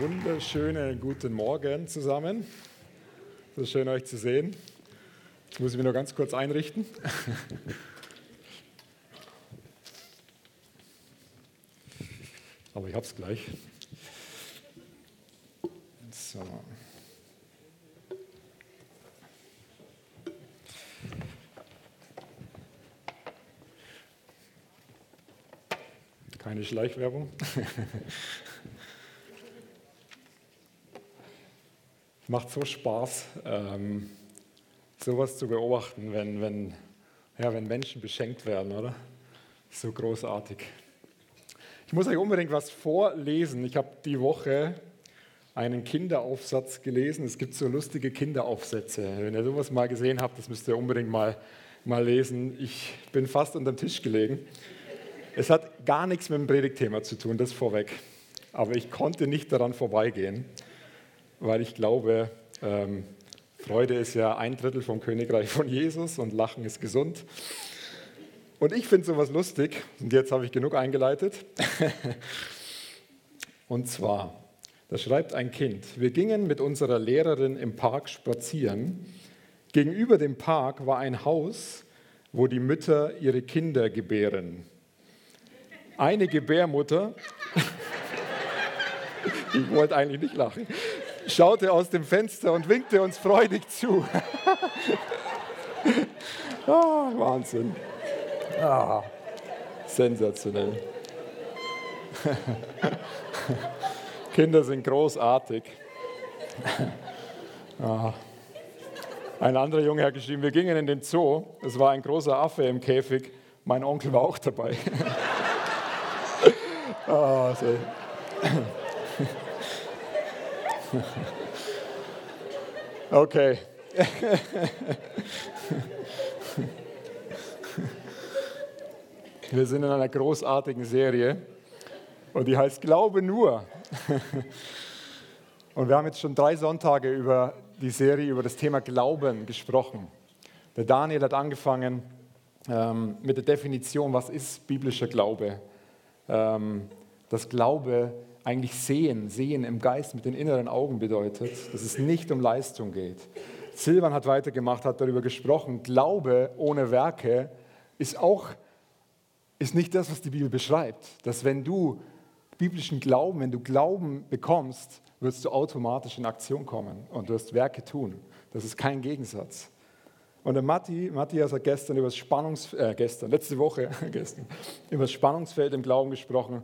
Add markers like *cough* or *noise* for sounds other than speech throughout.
wunderschönen guten Morgen zusammen. Ist schön, euch zu sehen. Jetzt muss ich mich noch ganz kurz einrichten. *laughs* Aber ich habe es gleich. So. Keine Schleichwerbung. *laughs* macht so Spaß, ähm, sowas zu beobachten, wenn, wenn, ja, wenn Menschen beschenkt werden, oder? So großartig. Ich muss euch unbedingt was vorlesen. Ich habe die Woche einen Kinderaufsatz gelesen. Es gibt so lustige Kinderaufsätze. Wenn ihr sowas mal gesehen habt, das müsst ihr unbedingt mal, mal lesen. Ich bin fast unter dem Tisch gelegen. Es hat gar nichts mit dem Predigtthema zu tun, das vorweg. Aber ich konnte nicht daran vorbeigehen weil ich glaube, ähm, Freude ist ja ein Drittel vom Königreich von Jesus und Lachen ist gesund. Und ich finde sowas lustig, und jetzt habe ich genug eingeleitet. *laughs* und zwar, da schreibt ein Kind, wir gingen mit unserer Lehrerin im Park spazieren. Gegenüber dem Park war ein Haus, wo die Mütter ihre Kinder gebären. Eine Gebärmutter, *laughs* ich wollte eigentlich nicht lachen, schaute aus dem Fenster und winkte uns freudig zu. oh, *laughs* Wahnsinn. Ah, sensationell. *laughs* Kinder sind großartig. *laughs* Ah. Ein anderer Junge hat geschrieben, wir gingen in den Zoo. Es war ein großer Affe im Käfig. Mein Onkel war auch dabei. so. Okay. Wir sind in einer großartigen Serie und die heißt Glaube nur. Und wir haben jetzt schon drei Sonntage über die Serie, über das Thema Glauben gesprochen. Der Daniel hat angefangen ähm, mit der Definition, was ist biblischer Glaube? Ähm, dass Glaube eigentlich sehen, sehen im Geist mit den inneren Augen bedeutet, dass es nicht um Leistung geht. Silvan hat weitergemacht, hat darüber gesprochen, Glaube ohne Werke ist auch ist nicht das, was die Bibel beschreibt, dass wenn du biblischen Glauben, wenn du Glauben bekommst, wirst du automatisch in Aktion kommen und wirst Werke tun. Das ist kein Gegensatz. Und der Matti, Matthias hat gestern über das Spannungs, äh, gestern, letzte Woche, *laughs* gestern, über das Spannungsfeld im Glauben gesprochen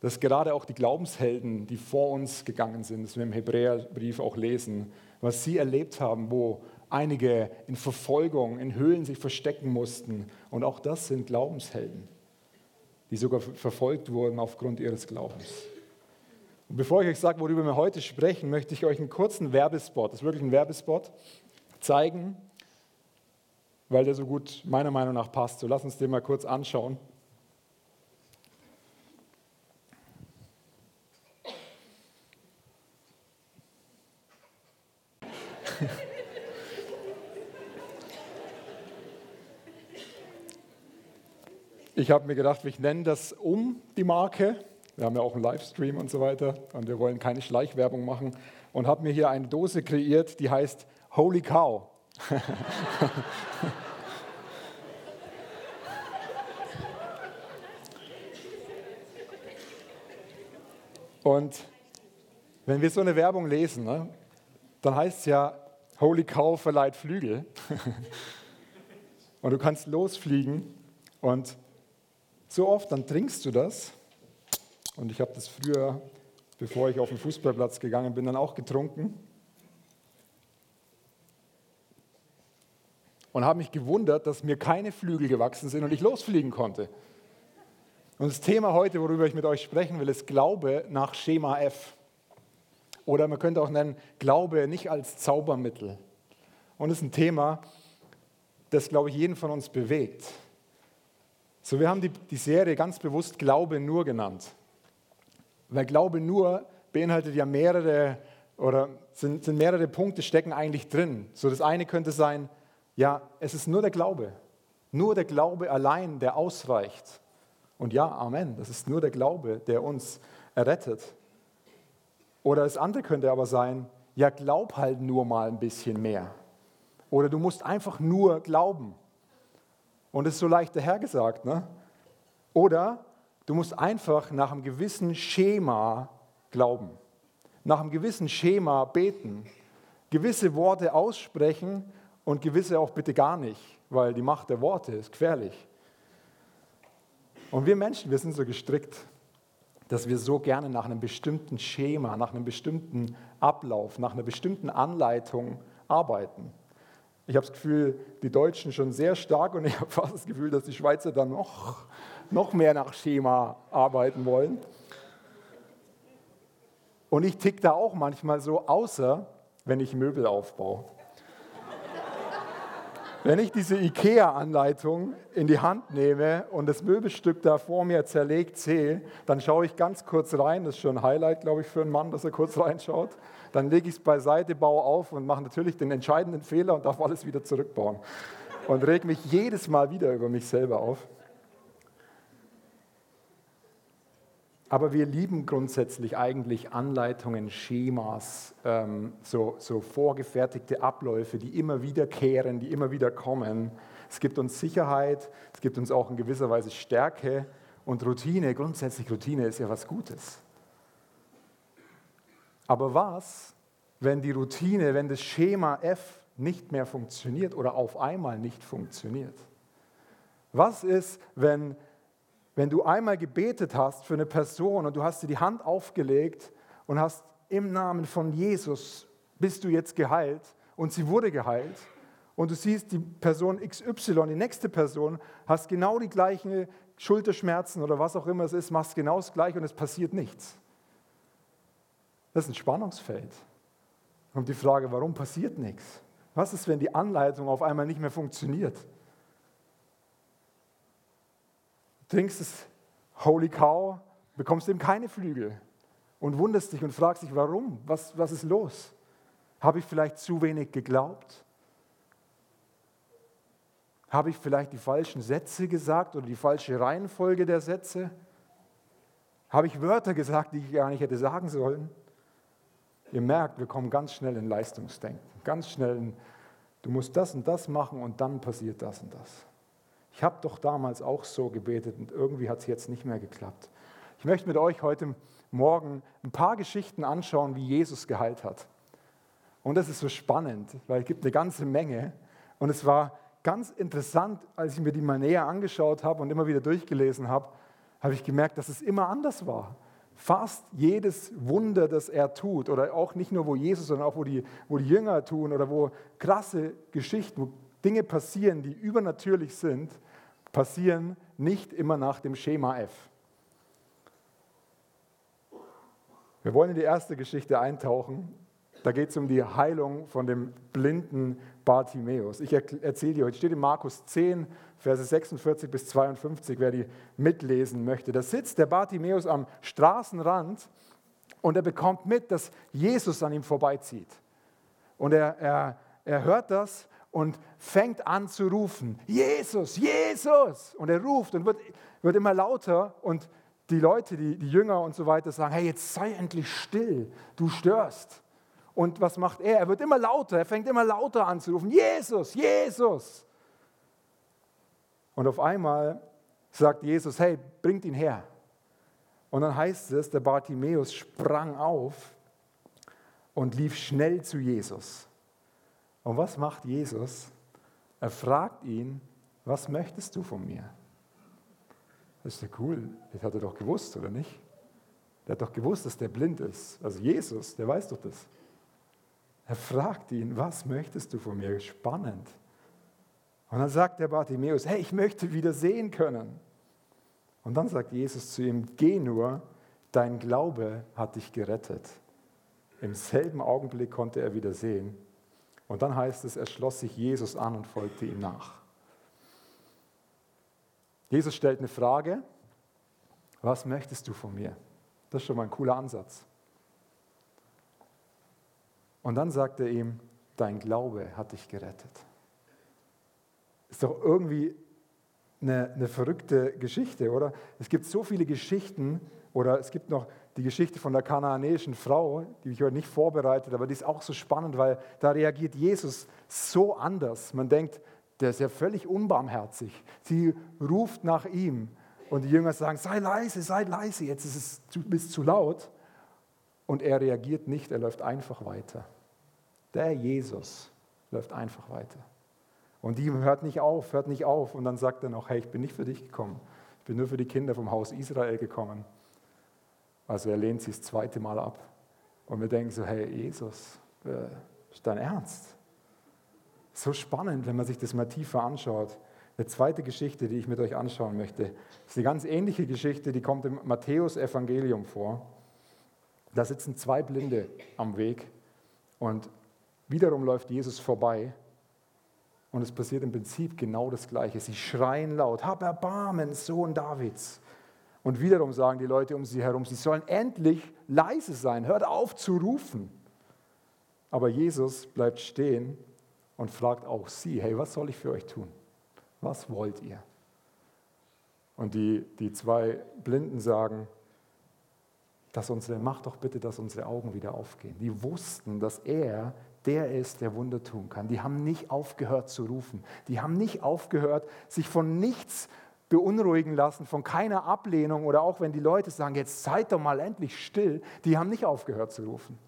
dass gerade auch die Glaubenshelden, die vor uns gegangen sind, das wir im Hebräerbrief auch lesen, was sie erlebt haben, wo einige in Verfolgung, in Höhlen sich verstecken mussten. Und auch das sind Glaubenshelden, die sogar verfolgt wurden aufgrund ihres Glaubens. Und bevor ich euch sage, worüber wir heute sprechen, möchte ich euch einen kurzen Werbespot, das ist wirklich ein Werbespot, zeigen, weil der so gut meiner Meinung nach passt. So lass uns den mal kurz anschauen. Ich habe mir gedacht, wir nennen das um die Marke. Wir haben ja auch einen Livestream und so weiter und wir wollen keine Schleichwerbung machen und habe mir hier eine Dose kreiert, die heißt Holy Cow. *laughs* und wenn wir so eine Werbung lesen, ne, dann heißt es ja, Holy Cow verleiht Flügel. *laughs* und du kannst losfliegen und so oft, dann trinkst du das. Und ich habe das früher, bevor ich auf den Fußballplatz gegangen bin, dann auch getrunken. Und habe mich gewundert, dass mir keine Flügel gewachsen sind und ich losfliegen konnte. Und das Thema heute, worüber ich mit euch sprechen will, ist Glaube nach Schema F. Oder man könnte auch nennen, Glaube nicht als Zaubermittel. Und es ist ein Thema, das, glaube ich, jeden von uns bewegt. So, wir haben die, die Serie ganz bewusst Glaube nur genannt. Weil Glaube nur beinhaltet ja mehrere oder sind, sind mehrere Punkte stecken eigentlich drin. So, das eine könnte sein, ja, es ist nur der Glaube. Nur der Glaube allein, der ausreicht. Und ja, Amen, das ist nur der Glaube, der uns errettet. Oder das andere könnte aber sein, ja, glaub halt nur mal ein bisschen mehr. Oder du musst einfach nur glauben. Und das ist so leicht dahergesagt. Ne? Oder du musst einfach nach einem gewissen Schema glauben. Nach einem gewissen Schema beten. Gewisse Worte aussprechen und gewisse auch bitte gar nicht, weil die Macht der Worte ist gefährlich. Und wir Menschen, wir sind so gestrickt, dass wir so gerne nach einem bestimmten Schema, nach einem bestimmten Ablauf, nach einer bestimmten Anleitung arbeiten. Ich habe das Gefühl, die Deutschen schon sehr stark und ich habe fast das Gefühl, dass die Schweizer dann noch, noch mehr nach Schema arbeiten wollen. Und ich tick da auch manchmal so, außer wenn ich Möbel aufbaue. Wenn ich diese IKEA-Anleitung in die Hand nehme und das Möbelstück da vor mir zerlegt sehe, dann schaue ich ganz kurz rein. Das ist schon ein Highlight, glaube ich, für einen Mann, dass er kurz reinschaut. Dann lege ich es beiseite, baue auf und mache natürlich den entscheidenden Fehler und darf alles wieder zurückbauen. Und reg mich jedes Mal wieder über mich selber auf. Aber wir lieben grundsätzlich eigentlich Anleitungen, Schemas, ähm, so, so vorgefertigte Abläufe, die immer wiederkehren, die immer wieder kommen. Es gibt uns Sicherheit, es gibt uns auch in gewisser Weise Stärke und Routine. Grundsätzlich Routine ist ja was Gutes. Aber was, wenn die Routine, wenn das Schema F nicht mehr funktioniert oder auf einmal nicht funktioniert? Was ist, wenn wenn du einmal gebetet hast für eine Person und du hast dir die Hand aufgelegt und hast im Namen von Jesus bist du jetzt geheilt und sie wurde geheilt und du siehst die Person XY, die nächste Person, hast genau die gleichen Schulterschmerzen oder was auch immer es ist, machst genau das gleiche und es passiert nichts. Das ist ein Spannungsfeld. Und die Frage, warum passiert nichts? Was ist, wenn die Anleitung auf einmal nicht mehr funktioniert? trinkst es Holy Cow, bekommst eben keine Flügel und wunderst dich und fragst dich, warum? Was, was ist los? Habe ich vielleicht zu wenig geglaubt? Habe ich vielleicht die falschen Sätze gesagt oder die falsche Reihenfolge der Sätze? Habe ich Wörter gesagt, die ich gar nicht hätte sagen sollen? Ihr merkt, wir kommen ganz schnell in Leistungsdenken, ganz schnell in, du musst das und das machen und dann passiert das und das. Ich habe doch damals auch so gebetet und irgendwie hat es jetzt nicht mehr geklappt. Ich möchte mit euch heute Morgen ein paar Geschichten anschauen, wie Jesus geheilt hat. Und das ist so spannend, weil es gibt eine ganze Menge. Und es war ganz interessant, als ich mir die mal näher angeschaut habe und immer wieder durchgelesen habe, habe ich gemerkt, dass es immer anders war. Fast jedes Wunder, das er tut, oder auch nicht nur wo Jesus, sondern auch wo die, wo die Jünger tun oder wo krasse Geschichten, wo Dinge passieren, die übernatürlich sind, passieren nicht immer nach dem Schema F. Wir wollen in die erste Geschichte eintauchen. Da geht es um die Heilung von dem blinden Bartimäus. Ich erzähle dir heute, steht in Markus 10, Verse 46 bis 52, wer die mitlesen möchte. Da sitzt der Bartimäus am Straßenrand und er bekommt mit, dass Jesus an ihm vorbeizieht. Und er, er, er hört das und fängt an zu rufen, Jesus, Jesus. Und er ruft und wird, wird immer lauter und die Leute, die, die Jünger und so weiter sagen, hey, jetzt sei endlich still, du störst. Und was macht er? Er wird immer lauter, er fängt immer lauter an zu rufen, Jesus, Jesus. Und auf einmal sagt Jesus, hey, bringt ihn her. Und dann heißt es, der Bartimäus sprang auf und lief schnell zu Jesus. Und was macht Jesus? Er fragt ihn, was möchtest du von mir? Das ist ja cool. Das hat er doch gewusst, oder nicht? Der hat doch gewusst, dass der blind ist. Also Jesus, der weiß doch das. Er fragt ihn, was möchtest du von mir? Spannend. Und dann sagt der Bartimäus, hey, ich möchte wieder sehen können. Und dann sagt Jesus zu ihm, geh nur, dein Glaube hat dich gerettet. Im selben Augenblick konnte er wieder sehen und dann heißt es, er schloss sich Jesus an und folgte ihm nach. Jesus stellt eine Frage, was möchtest du von mir? Das ist schon mal ein cooler Ansatz. Und dann sagt er ihm, dein Glaube hat dich gerettet. Ist doch irgendwie eine, eine verrückte Geschichte, oder? Es gibt so viele Geschichten, oder es gibt noch die Geschichte von der kanaanäischen Frau, die ich heute nicht vorbereitet, aber die ist auch so spannend, weil da reagiert Jesus so anders. Man denkt, der ist ja völlig unbarmherzig. Sie ruft nach ihm und die Jünger sagen, sei leise, sei leise, jetzt ist es zu, bist zu laut. Und er reagiert nicht, er läuft einfach weiter. Der Jesus läuft einfach weiter. Und die hört nicht auf, hört nicht auf. Und dann sagt er noch, hey, ich bin nicht für dich gekommen. Ich bin nur für die Kinder vom Haus Israel gekommen. Also er lehnt sie das zweite Mal ab. Und wir denken so, hey Jesus, äh, ist dein Ernst? So spannend, wenn man sich das mal tiefer anschaut. Eine zweite Geschichte, die ich mit euch anschauen möchte, ist eine ganz ähnliche Geschichte, die kommt im Matthäus-Evangelium vor. Da sitzen zwei Blinde am Weg und wiederum läuft Jesus vorbei und es passiert im Prinzip genau das Gleiche. Sie schreien laut, hab Erbarmen, Sohn Davids. Und wiederum sagen die Leute um sie herum, sie sollen endlich leise sein, hört auf zu rufen. Aber Jesus bleibt stehen und fragt auch sie, hey, was soll ich für euch tun? Was wollt ihr? Und die, die zwei Blinden sagen, dass unsere, mach doch bitte, dass unsere Augen wieder aufgehen. Die wussten, dass er der ist, der Wunder tun kann. Die haben nicht aufgehört zu rufen. Die haben nicht aufgehört, sich von nichts beunruhigen lassen, von keiner Ablehnung oder auch wenn die Leute sagen, jetzt seid doch mal endlich still, die haben nicht aufgehört zu rufen.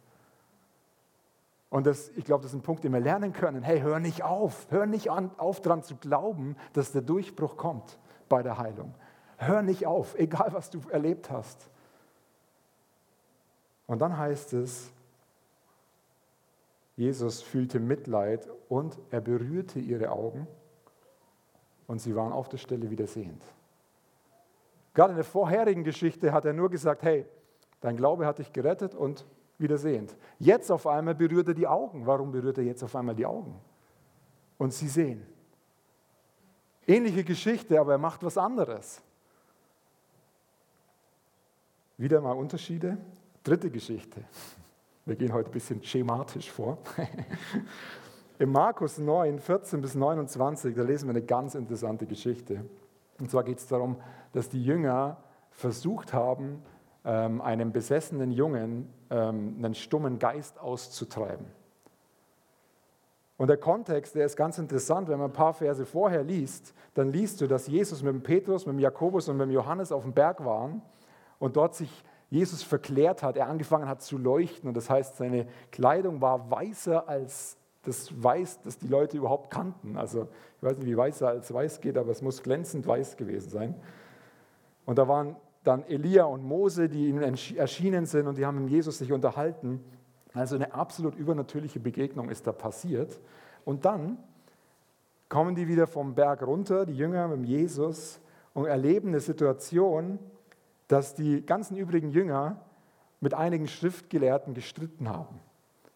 Und das, ich glaube, das ist ein Punkt, den wir lernen können. Hey, hör nicht auf, hör nicht an, auf daran zu glauben, dass der Durchbruch kommt bei der Heilung. Hör nicht auf, egal was du erlebt hast. Und dann heißt es, Jesus fühlte Mitleid und er berührte ihre Augen und sie waren auf der Stelle wieder sehend. Gerade in der vorherigen Geschichte hat er nur gesagt, hey, dein Glaube hat dich gerettet und wieder sehend. Jetzt auf einmal berührt er die Augen. Warum berührt er jetzt auf einmal die Augen? Und sie sehen. Ähnliche Geschichte, aber er macht was anderes. Wieder mal Unterschiede. Dritte Geschichte. Wir gehen heute ein bisschen schematisch vor. Im Markus 9, 14 bis 29, da lesen wir eine ganz interessante Geschichte. Und zwar geht es darum, dass die Jünger versucht haben, ähm, einem besessenen Jungen ähm, einen stummen Geist auszutreiben. Und der Kontext, der ist ganz interessant, wenn man ein paar Verse vorher liest, dann liest du, dass Jesus mit dem Petrus, mit dem Jakobus und mit dem Johannes auf dem Berg waren und dort sich Jesus verklärt hat, er angefangen hat zu leuchten. Und das heißt, seine Kleidung war weißer als das Weiß, das die Leute überhaupt kannten. Also ich weiß nicht, wie weißer als weiß geht, aber es muss glänzend weiß gewesen sein. Und da waren dann Elia und Mose, die ihnen erschienen sind und die haben mit Jesus sich unterhalten. Also eine absolut übernatürliche Begegnung ist da passiert. Und dann kommen die wieder vom Berg runter, die Jünger mit Jesus, und erleben eine Situation, dass die ganzen übrigen Jünger mit einigen Schriftgelehrten gestritten haben.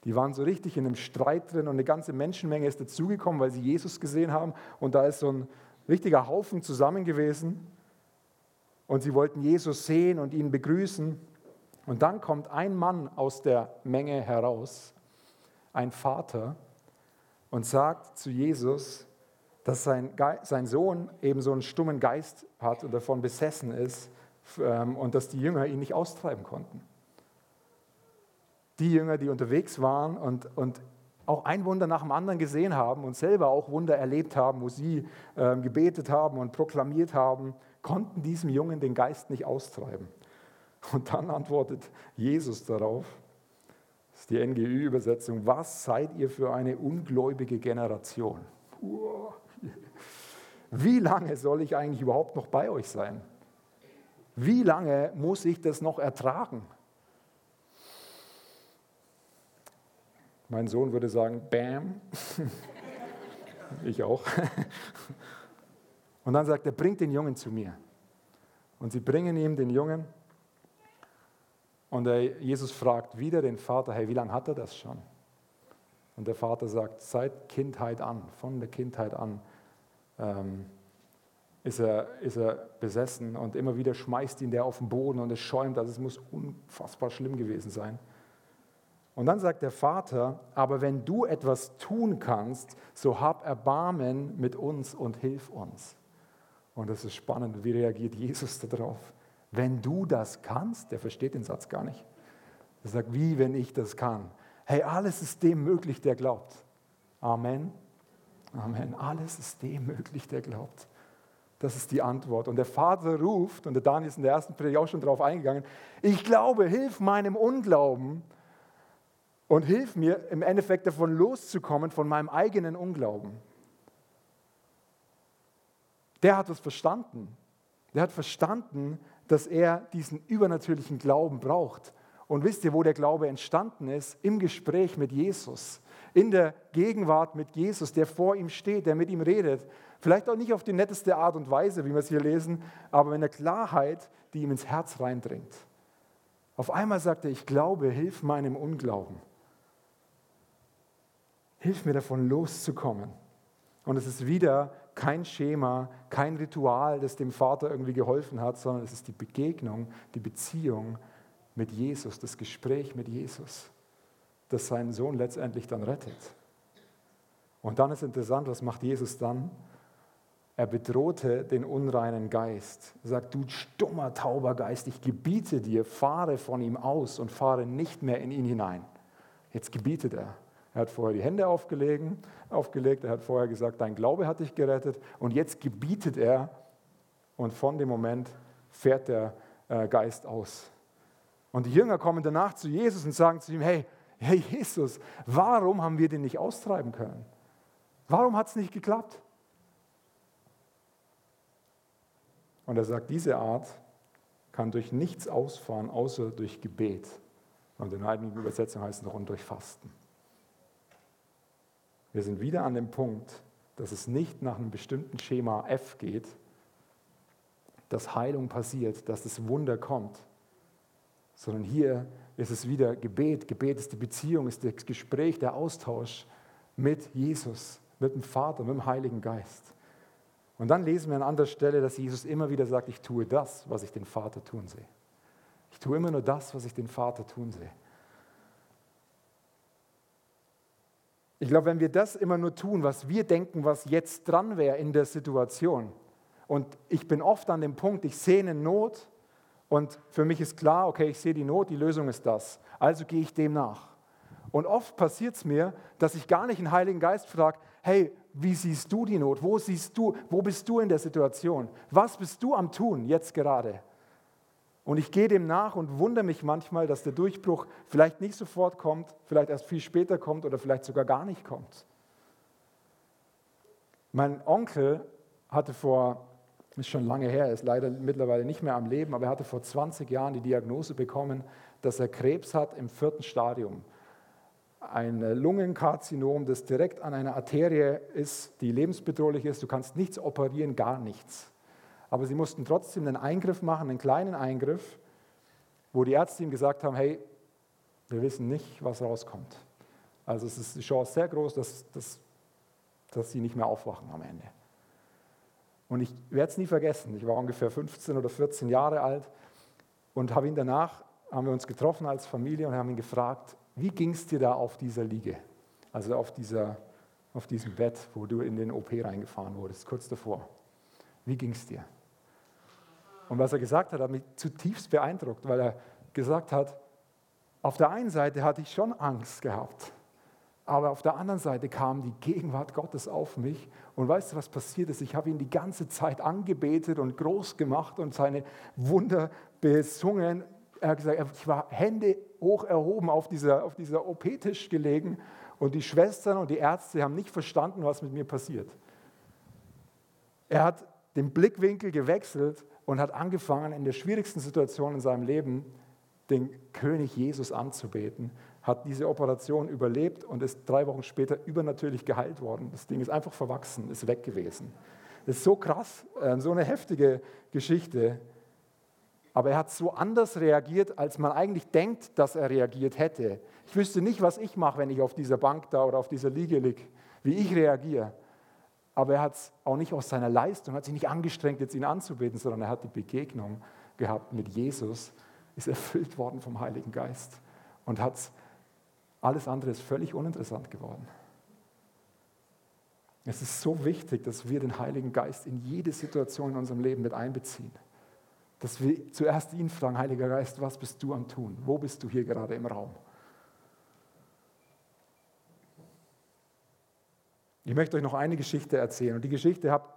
Die waren so richtig in einem Streit drin und eine ganze Menschenmenge ist dazugekommen, weil sie Jesus gesehen haben. Und da ist so ein richtiger Haufen zusammen gewesen. Und sie wollten Jesus sehen und ihn begrüßen. Und dann kommt ein Mann aus der Menge heraus, ein Vater, und sagt zu Jesus, dass sein, Sohn eben so einen stummen Geist hat und davon besessen ist und dass die Jünger ihn nicht austreiben konnten. Die Jünger, die unterwegs waren und, und auch ein Wunder nach dem anderen gesehen haben und selber auch Wunder erlebt haben, wo sie äh, gebetet haben und proklamiert haben, konnten diesem Jungen den Geist nicht austreiben. Und dann antwortet Jesus darauf, das ist die NGÜ-Übersetzung, was seid ihr für eine ungläubige Generation? Wie lange soll ich eigentlich überhaupt noch bei euch sein? Wie lange muss ich das noch ertragen? Mein Sohn würde sagen, Bam. *laughs* ich auch. Und dann sagt er, bringt den Jungen zu mir. Und sie bringen ihm den Jungen. Und Jesus fragt wieder den Vater, hey, wie lange hat er das schon? Und der Vater sagt, seit Kindheit an, von der Kindheit an. Ähm, ist er, ist er besessen und immer wieder schmeißt ihn der auf den Boden und es schäumt. Also es muss unfassbar schlimm gewesen sein. Und dann sagt der Vater, aber wenn du etwas tun kannst, so hab Erbarmen mit uns und hilf uns. Und das ist spannend, wie reagiert Jesus darauf? wenn du das kannst, der versteht den Satz gar nicht. Er sagt, wie, wenn ich das kann? Hey, alles ist dem möglich, der glaubt. Amen. Amen. Alles ist dem möglich, der glaubt. Das ist die Antwort. Und der Vater ruft, und der Daniel ist in der ersten Predigt auch schon darauf eingegangen, ich glaube, hilf meinem Unglauben und hilf mir im Endeffekt davon loszukommen, von meinem eigenen Unglauben. Der hat was verstanden. Der hat verstanden, dass er diesen übernatürlichen Glauben braucht. Und wisst ihr, wo der Glaube entstanden ist? Im Gespräch mit Jesus, in der Gegenwart mit Jesus, der vor ihm steht, der mit ihm redet. Vielleicht auch nicht auf die netteste Art und Weise, wie wir es hier lesen, aber in der Klarheit, die ihm ins Herz reindringt. Auf einmal sagt er, ich glaube, hilf meinem Unglauben. Hilf mir davon loszukommen. Und es ist wieder kein Schema, kein Ritual, das dem Vater irgendwie geholfen hat, sondern es ist die Begegnung, die Beziehung mit Jesus, das Gespräch mit Jesus, das seinen Sohn letztendlich dann rettet. Und dann ist interessant, was macht Jesus dann? Er bedrohte den unreinen Geist. Er sagt, du stummer, tauber Geist, ich gebiete dir, fahre von ihm aus und fahre nicht mehr in ihn hinein. Jetzt gebietet er. Er hat vorher die Hände aufgelegen, aufgelegt, er hat vorher gesagt, dein Glaube hat dich gerettet und jetzt gebietet er und von dem Moment fährt der äh, Geist aus. Und die Jünger kommen danach zu Jesus und sagen zu ihm, hey, hey Jesus, warum haben wir den nicht austreiben können? Warum hat es nicht geklappt? Und er sagt, diese Art kann durch nichts ausfahren, außer durch Gebet. Und in einigen Übersetzungen heißt es noch und durch Fasten. Wir sind wieder an dem Punkt, dass es nicht nach einem bestimmten Schema F geht, dass Heilung passiert, dass das Wunder kommt, sondern hier ist es wieder Gebet. Gebet ist die Beziehung, ist das Gespräch, der Austausch mit Jesus, mit dem Vater, mit dem Heiligen Geist. Und dann lesen wir an anderer Stelle, dass Jesus immer wieder sagt, ich tue das, was ich den Vater tun sehe. Ich tue immer nur das, was ich den Vater tun sehe. Ich glaube, wenn wir das immer nur tun, was wir denken, was jetzt dran wäre in der Situation, und ich bin oft an dem Punkt, ich sehe eine Not und für mich ist klar, okay, ich sehe die Not, die Lösung ist das, also gehe ich dem nach. Und oft passiert es mir, dass ich gar nicht den Heiligen Geist frage, hey, wie siehst du die Not? Wo siehst du, wo bist du in der Situation? Was bist du am tun jetzt gerade? Und ich gehe dem nach und wundere mich manchmal, dass der Durchbruch vielleicht nicht sofort kommt, vielleicht erst viel später kommt oder vielleicht sogar gar nicht kommt. Mein Onkel hatte vor, ist schon lange her, ist leider mittlerweile nicht mehr am Leben, aber er hatte vor 20 Jahren die Diagnose bekommen, dass er Krebs hat im vierten Stadium. Ein Lungenkarzinom, das direkt an einer Arterie ist, die lebensbedrohlich ist. Du kannst nichts operieren, gar nichts. Aber sie mussten trotzdem einen Eingriff machen, einen kleinen Eingriff, wo die Ärzte ihm gesagt haben, hey, wir wissen nicht, was rauskommt. Also es ist die Chance sehr groß, dass, dass, dass sie nicht mehr aufwachen am Ende. Und ich werde es nie vergessen. Ich war ungefähr 15 oder 14 Jahre alt und habe ihn danach, haben wir uns getroffen als Familie und haben ihn gefragt, wie ging es dir da auf dieser Liege? Also auf, dieser, auf diesem Bett, wo du in den OP reingefahren wurdest, kurz davor. Wie ging es dir? Und was er gesagt hat, hat mich zutiefst beeindruckt, weil er gesagt hat, auf der einen Seite hatte ich schon Angst gehabt, aber auf der anderen Seite kam die Gegenwart Gottes auf mich. Und weißt du, was passiert ist? Ich habe ihn die ganze Zeit angebetet und groß gemacht und seine Wunder besungen. Er hat gesagt, ich war Hände hoch erhoben auf dieser, auf dieser OP-Tisch gelegen und die Schwestern und die Ärzte haben nicht verstanden, was mit mir passiert. Er hat den Blickwinkel gewechselt und hat angefangen, in der schwierigsten Situation in seinem Leben den König Jesus anzubeten, hat diese Operation überlebt und ist drei Wochen später übernatürlich geheilt worden. Das Ding ist einfach verwachsen, ist weg gewesen. Das ist so krass, äh, so eine heftige Geschichte. Aber er hat so anders reagiert, als man eigentlich denkt, dass er reagiert hätte. Ich wüsste nicht, was ich mache, wenn ich auf dieser Bank da oder auf dieser Liege liege, wie ich reagiere. Aber er hat es auch nicht aus seiner Leistung, hat sich nicht angestrengt, jetzt ihn anzubeten, sondern er hat die Begegnung gehabt mit Jesus, ist erfüllt worden vom Heiligen Geist und hat alles andere ist völlig uninteressant geworden. Es ist so wichtig, dass wir den Heiligen Geist in jede Situation in unserem Leben mit einbeziehen. Dass wir zuerst ihn fragen, Heiliger Geist, was bist du am Tun? Wo bist du hier gerade im Raum? Ich möchte euch noch eine Geschichte erzählen. Und die Geschichte habt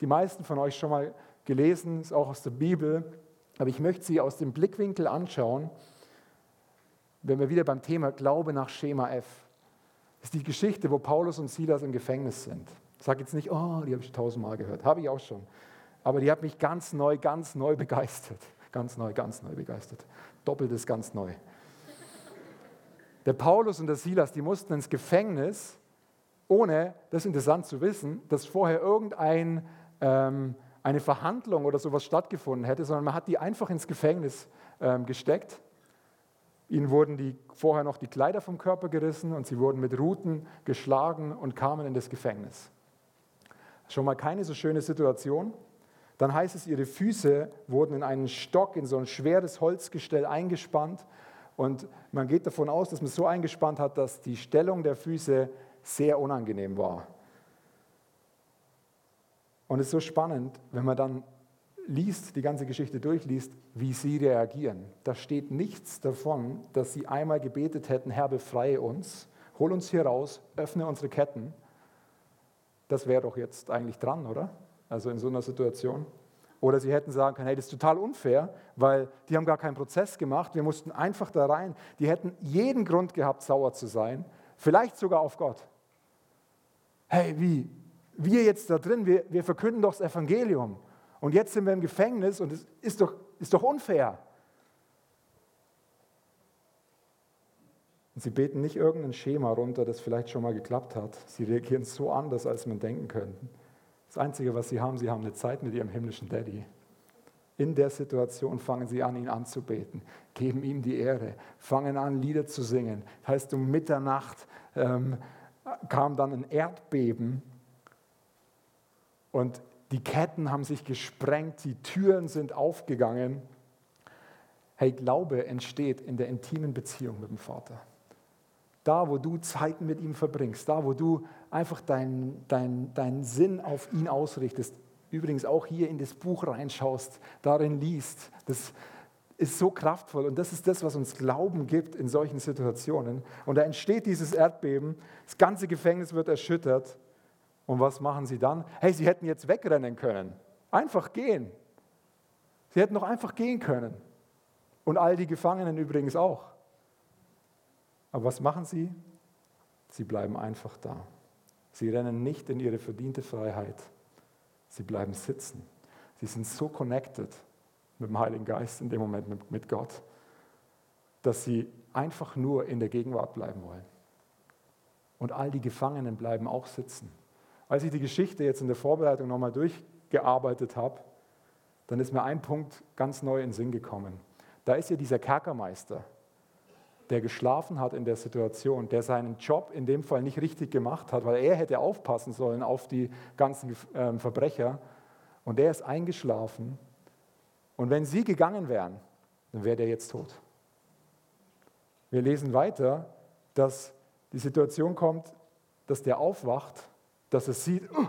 die meisten von euch schon mal gelesen, ist auch aus der Bibel. Aber ich möchte sie aus dem Blickwinkel anschauen, wenn wir wieder beim Thema Glaube nach Schema F. Das ist die Geschichte, wo Paulus und Silas im Gefängnis sind. Ich sage jetzt nicht, oh, die habe ich tausendmal gehört. Habe ich auch schon. Aber die hat mich ganz neu, ganz neu begeistert. Ganz neu, ganz neu begeistert. Doppeltes ganz neu. Der Paulus und der Silas, die mussten ins Gefängnis, ohne, das ist interessant zu wissen, dass vorher irgendein, ähm, eine Verhandlung oder sowas stattgefunden hätte, sondern man hat die einfach ins Gefängnis ähm, gesteckt. Ihnen wurden die, vorher noch die Kleider vom Körper gerissen und sie wurden mit Ruten geschlagen und kamen in das Gefängnis. Schon mal keine so schöne Situation. Dann heißt es, ihre Füße wurden in einen Stock, in so ein schweres Holzgestell eingespannt. Und man geht davon aus, dass man es so eingespannt hat, dass die Stellung der Füße sehr unangenehm war. Und es ist so spannend, wenn man dann liest, die ganze Geschichte durchliest, wie sie reagieren. Da steht nichts davon, dass sie einmal gebetet hätten, Herr, befreie uns, hol uns hier raus, öffne unsere Ketten. Das wäre doch jetzt eigentlich dran, oder? Also in so einer Situation. Oder sie hätten sagen können, hey, das ist total unfair, weil die haben gar keinen Prozess gemacht, wir mussten einfach da rein. Die hätten jeden Grund gehabt, sauer zu sein, vielleicht sogar auf Gott. Hey, wie? Wir jetzt da drin, wir, wir verkünden doch das Evangelium. Und jetzt sind wir im Gefängnis und es ist doch, ist doch unfair. Und sie beten nicht irgendein Schema runter, das vielleicht schon mal geklappt hat. Sie reagieren so anders, als man denken könnte. Das Einzige, was sie haben, sie haben eine Zeit mit ihrem himmlischen Daddy. In der Situation fangen sie an, ihn anzubeten, geben ihm die Ehre, fangen an, Lieder zu singen. Das heißt, um Mitternacht ähm, kam dann ein Erdbeben und die Ketten haben sich gesprengt, die Türen sind aufgegangen. Hey, Glaube entsteht in der intimen Beziehung mit dem Vater. Da, wo du Zeiten mit ihm verbringst, da, wo du einfach deinen dein, dein Sinn auf ihn ausrichtest, übrigens auch hier in das Buch reinschaust, darin liest, das ist so kraftvoll und das ist das, was uns Glauben gibt in solchen Situationen. Und da entsteht dieses Erdbeben, das ganze Gefängnis wird erschüttert und was machen sie dann? Hey, sie hätten jetzt wegrennen können. Einfach gehen. Sie hätten noch einfach gehen können. Und all die Gefangenen übrigens auch. Aber was machen sie? Sie bleiben einfach da. Sie rennen nicht in ihre verdiente Freiheit. Sie bleiben sitzen. Sie sind so connected mit dem Heiligen Geist in dem Moment, mit, Gott, dass sie einfach nur in der Gegenwart bleiben wollen. Und all die Gefangenen bleiben auch sitzen. Als ich die Geschichte jetzt in der Vorbereitung nochmal durchgearbeitet habe, dann ist mir ein Punkt ganz neu in den Sinn gekommen. Da ist ja dieser Kerkermeister, der geschlafen hat in der Situation, der seinen Job in dem Fall nicht richtig gemacht hat, weil er hätte aufpassen sollen auf die ganzen ähm, Verbrecher. Und der ist eingeschlafen. Und wenn sie gegangen wären, dann wäre der jetzt tot. Wir lesen weiter, dass die Situation kommt, dass der aufwacht dass er sieht, *clears throat* oh,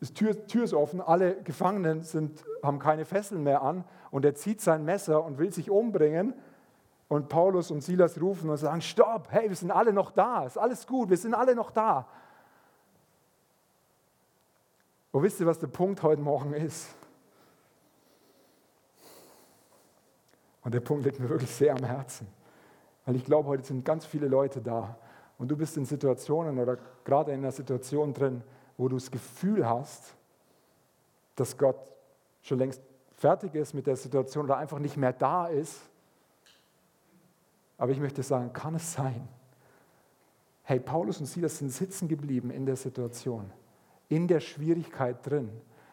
die Tür, Tür ist offen, alle Gefangenen sind, haben keine Fesseln mehr an und er zieht sein Messer und will sich umbringen. Und Paulus und Silas rufen und sagen, stopp, hey, wir sind alle noch da, ist alles gut, wir sind alle noch da. Und wisst ihr, was der Punkt heute Morgen ist? Und der Punkt liegt mir wirklich sehr am Herzen. Weil ich glaube, heute sind ganz viele Leute da, und du bist in Situationen oder gerade in einer Situation drin, wo du das Gefühl hast, dass Gott schon längst fertig ist mit der Situation oder einfach nicht mehr da ist. Aber ich möchte sagen, kann es sein? Hey, Paulus und Silas sind sitzen geblieben in der Situation, in der Schwierigkeit drin.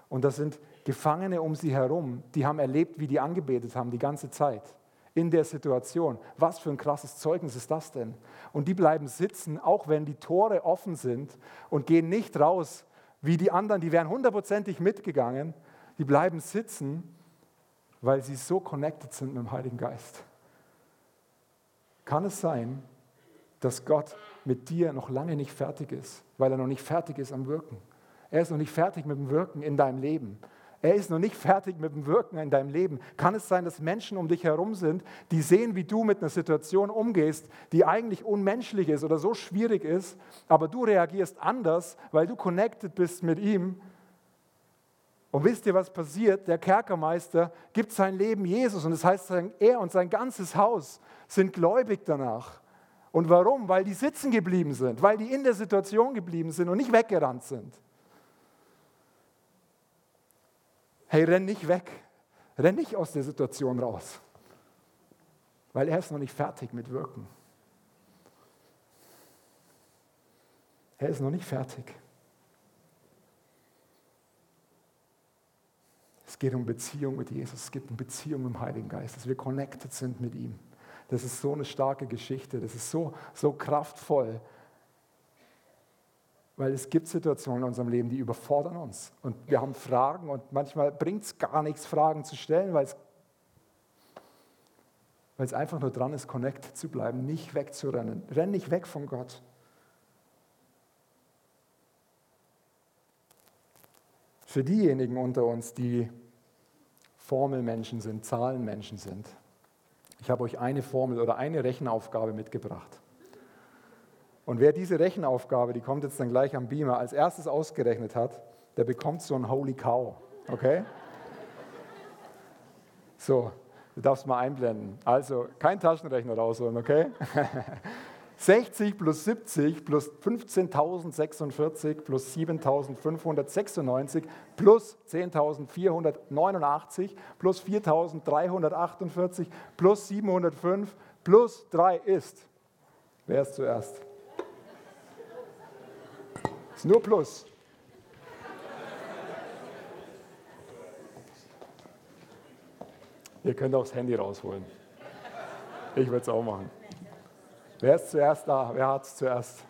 Und da sind Gefangene um sie herum, die haben erlebt, wie die angebetet haben die ganze Zeit in der Situation. Was für ein krasses Zeugnis ist das denn? Und die bleiben sitzen, auch wenn die Tore offen sind und gehen nicht raus wie die anderen, die wären hundertprozentig mitgegangen. Die bleiben sitzen, weil sie so connected sind mit dem Heiligen Geist. Kann es sein, dass Gott mit dir noch lange nicht fertig ist, weil er noch nicht fertig ist am Wirken? Er ist noch nicht fertig mit dem Wirken in deinem Leben. Er ist noch nicht fertig mit dem Wirken in deinem Leben. Kann es sein, dass Menschen um dich herum sind, die sehen, wie du mit einer Situation umgehst, die eigentlich unmenschlich ist oder so schwierig ist, aber du reagierst anders, weil du connected bist mit ihm? Und wisst ihr, was passiert? Der Kerkermeister gibt sein Leben Jesus und das heißt, er und sein ganzes Haus sind gläubig danach. Und warum? Weil die sitzen geblieben sind, weil die in der Situation geblieben sind und nicht weggerannt sind. Hey, renn nicht weg. Renn nicht aus der Situation raus. Weil er ist noch nicht fertig mit Wirken. Er ist noch nicht fertig. Es geht um Beziehung mit Jesus, es geht um Beziehung mit dem Heiligen Geist, dass wir connected sind mit ihm. Das ist so eine starke Geschichte, das ist so, so kraftvoll. Weil es gibt Situationen in unserem Leben, die überfordern uns. Und wir haben Fragen und manchmal bringt es gar nichts, Fragen zu stellen, weil es, weil es einfach nur dran ist, connected zu bleiben, nicht wegzurennen. Renn nicht weg von Gott. Für diejenigen unter uns, die Formelmenschen sind, Zahlenmenschen sind, ich habe euch eine Formel oder eine Rechenaufgabe mitgebracht. Und wer diese Rechenaufgabe, die kommt jetzt dann gleich am Beamer, als erstes ausgerechnet hat, der bekommt so ein Holy Cow. Okay? So, du darfst mal einblenden. Also kein Taschenrechner rausholen, okay? *laughs* 60 plus 70 plus 15.046 plus 7.596 plus 10.489 plus 4.348 plus 705 plus 3 ist. Wer ist zuerst? Ist nur Plus. Ihr könnt auch das Handy rausholen. Ich würde es auch machen. Wer ist zuerst da? Wer hat es zuerst?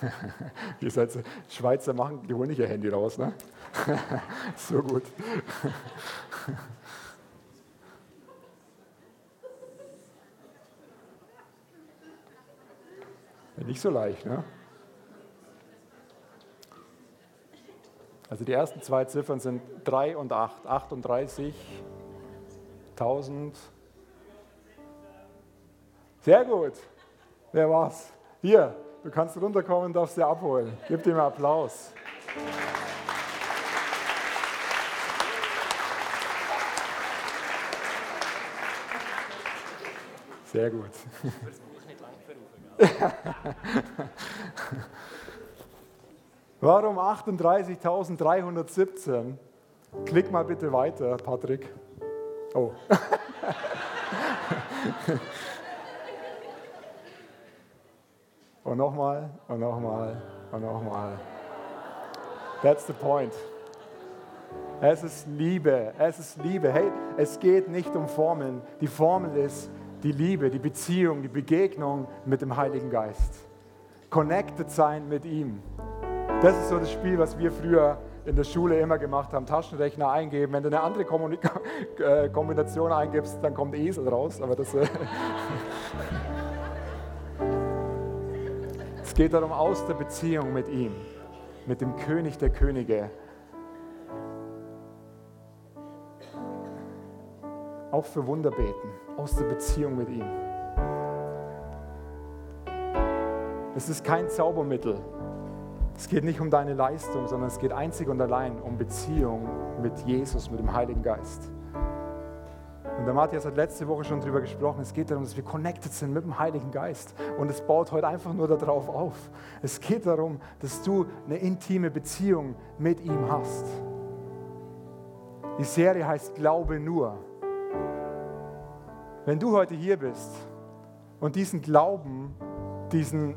*laughs* Ihr seid Schweizer machen, die holen nicht ihr Handy raus, ne? *laughs* so gut. Nicht so leicht, ne? Also die ersten zwei Ziffern sind 3 und 8. 38, 1000. Sehr gut. Wer war's? Hier, du kannst runterkommen und darfst dir abholen. Gib ihm Applaus. Sehr gut. *laughs* Warum 38.317? Klick mal bitte weiter, Patrick. Oh. und nochmal, und nochmal, und nochmal. That's the point. Es ist Liebe, es ist Liebe. Hey, es geht nicht um Formeln. Die Formel ist, die Liebe, die Beziehung, die Begegnung mit dem Heiligen Geist. Connected sein mit ihm. Das ist so das Spiel, was wir früher in der Schule immer gemacht haben. Taschenrechner eingeben. Wenn du eine andere Kommunika *laughs* äh, Kombination eingibst, dann kommt Esel raus. Aber das. Äh *laughs* es geht darum, aus der Beziehung mit ihm, mit dem König der Könige, auch für Wunder beten, aus der Beziehung mit ihm. Es ist kein Zaubermittel. Es geht nicht um deine Leistung, sondern es geht einzig und allein um Beziehung mit Jesus, mit dem Heiligen Geist. Und der Matthias hat letzte Woche schon darüber gesprochen. Es geht darum, dass wir connected sind mit dem Heiligen Geist. Und es baut heute einfach nur darauf auf. Es geht darum, dass du eine intime Beziehung mit ihm hast. Die Serie heißt Glaube nur. Wenn du heute hier bist und diesen Glauben, diesen,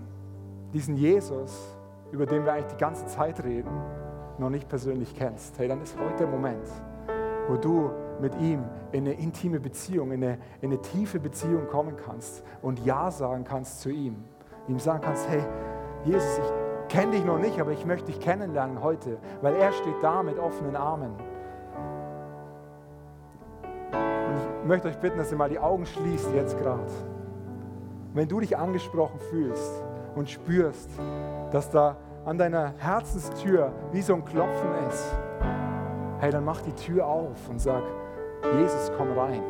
diesen Jesus, über den wir eigentlich die ganze Zeit reden, noch nicht persönlich kennst, hey, dann ist heute der Moment, wo du mit ihm in eine intime Beziehung, in eine, in eine tiefe Beziehung kommen kannst und Ja sagen kannst zu ihm. Ihm sagen kannst, hey, Jesus, ich kenne dich noch nicht, aber ich möchte dich kennenlernen heute, weil er steht da mit offenen Armen. Ich möchte euch bitten, dass ihr mal die Augen schließt jetzt gerade. Wenn du dich angesprochen fühlst und spürst, dass da an deiner Herzenstür wie so ein Klopfen ist, hey, dann mach die Tür auf und sag, Jesus, komm rein.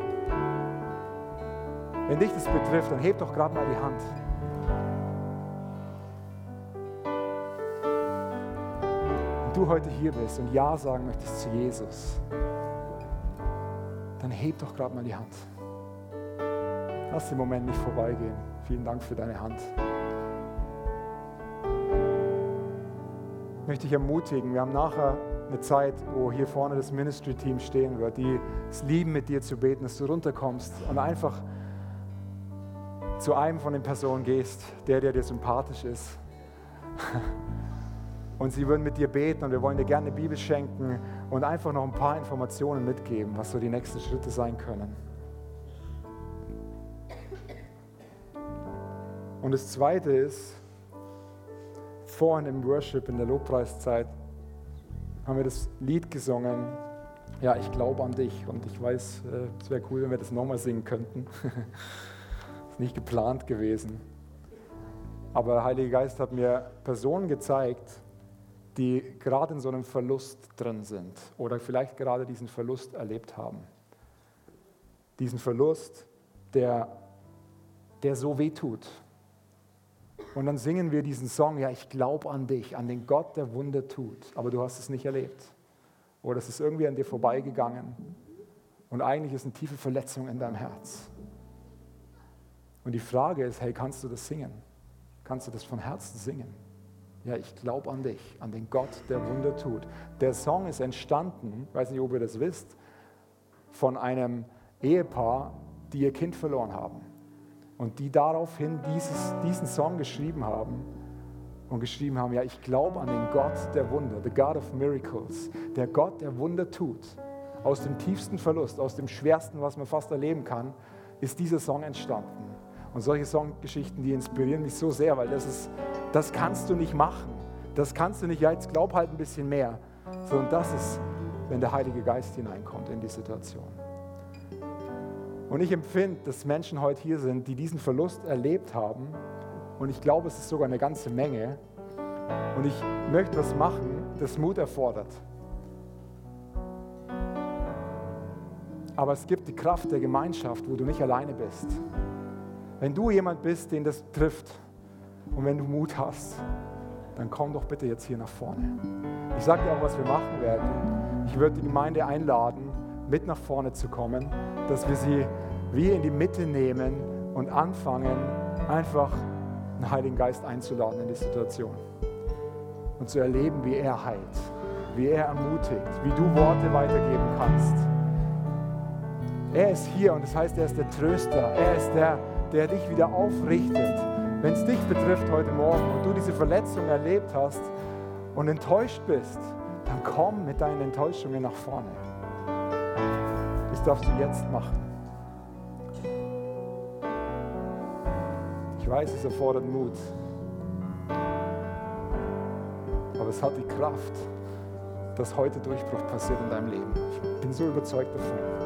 Wenn dich das betrifft, dann heb doch gerade mal die Hand. Wenn du heute hier bist und Ja sagen möchtest zu Jesus, dann heb doch gerade mal die Hand. Lass den Moment nicht vorbeigehen. Vielen Dank für deine Hand. Möchte dich ermutigen, wir haben nachher eine Zeit, wo hier vorne das Ministry-Team stehen wird, die es lieben, mit dir zu beten, dass du runterkommst und einfach zu einem von den Personen gehst, der, der dir sympathisch ist. *laughs* Und sie würden mit dir beten und wir wollen dir gerne eine Bibel schenken und einfach noch ein paar Informationen mitgeben, was so die nächsten Schritte sein können. Und das Zweite ist, vorhin im Worship, in der Lobpreiszeit, haben wir das Lied gesungen. Ja, ich glaube an dich und ich weiß, äh, es wäre cool, wenn wir das nochmal singen könnten. *laughs* ist nicht geplant gewesen. Aber der Heilige Geist hat mir Personen gezeigt, die gerade in so einem Verlust drin sind oder vielleicht gerade diesen Verlust erlebt haben. Diesen Verlust, der, der so weh tut. Und dann singen wir diesen Song, ja, ich glaube an dich, an den Gott, der Wunder tut, aber du hast es nicht erlebt. Oder es ist irgendwie an dir vorbeigegangen und eigentlich ist eine tiefe Verletzung in deinem Herz. Und die Frage ist, hey, kannst du das singen? Kannst du das von Herzen singen? Ja, ich glaube an dich, an den Gott, der Wunder tut. Der Song ist entstanden, ich weiß nicht, ob ihr das wisst, von einem Ehepaar, die ihr Kind verloren haben. Und die daraufhin dieses, diesen Song geschrieben haben und geschrieben haben, ja, ich glaube an den Gott der Wunder, the God of Miracles, der Gott, der Wunder tut. Aus dem tiefsten Verlust, aus dem schwersten, was man fast erleben kann, ist dieser Song entstanden. Und solche Songgeschichten, die inspirieren mich so sehr, weil das ist, das kannst du nicht machen. Das kannst du nicht, ja, jetzt glaub halt ein bisschen mehr. Sondern das ist, wenn der Heilige Geist hineinkommt in die Situation. Und ich empfinde, dass Menschen heute hier sind, die diesen Verlust erlebt haben. Und ich glaube, es ist sogar eine ganze Menge. Und ich möchte was machen, das Mut erfordert. Aber es gibt die Kraft der Gemeinschaft, wo du nicht alleine bist. Wenn du jemand bist, den das trifft und wenn du Mut hast, dann komm doch bitte jetzt hier nach vorne. Ich sage dir auch, was wir machen werden. Ich würde die Gemeinde einladen, mit nach vorne zu kommen, dass wir sie wie in die Mitte nehmen und anfangen, einfach den Heiligen Geist einzuladen in die Situation und zu erleben, wie er heilt, wie er ermutigt, wie du Worte weitergeben kannst. Er ist hier und das heißt, er ist der Tröster, er ist der, der dich wieder aufrichtet. Wenn es dich betrifft heute Morgen und du diese Verletzung erlebt hast und enttäuscht bist, dann komm mit deinen Enttäuschungen nach vorne. Darfst du jetzt machen. Ich weiß, es erfordert Mut. Aber es hat die Kraft, dass heute Durchbruch passiert in deinem Leben. Ich bin so überzeugt davon.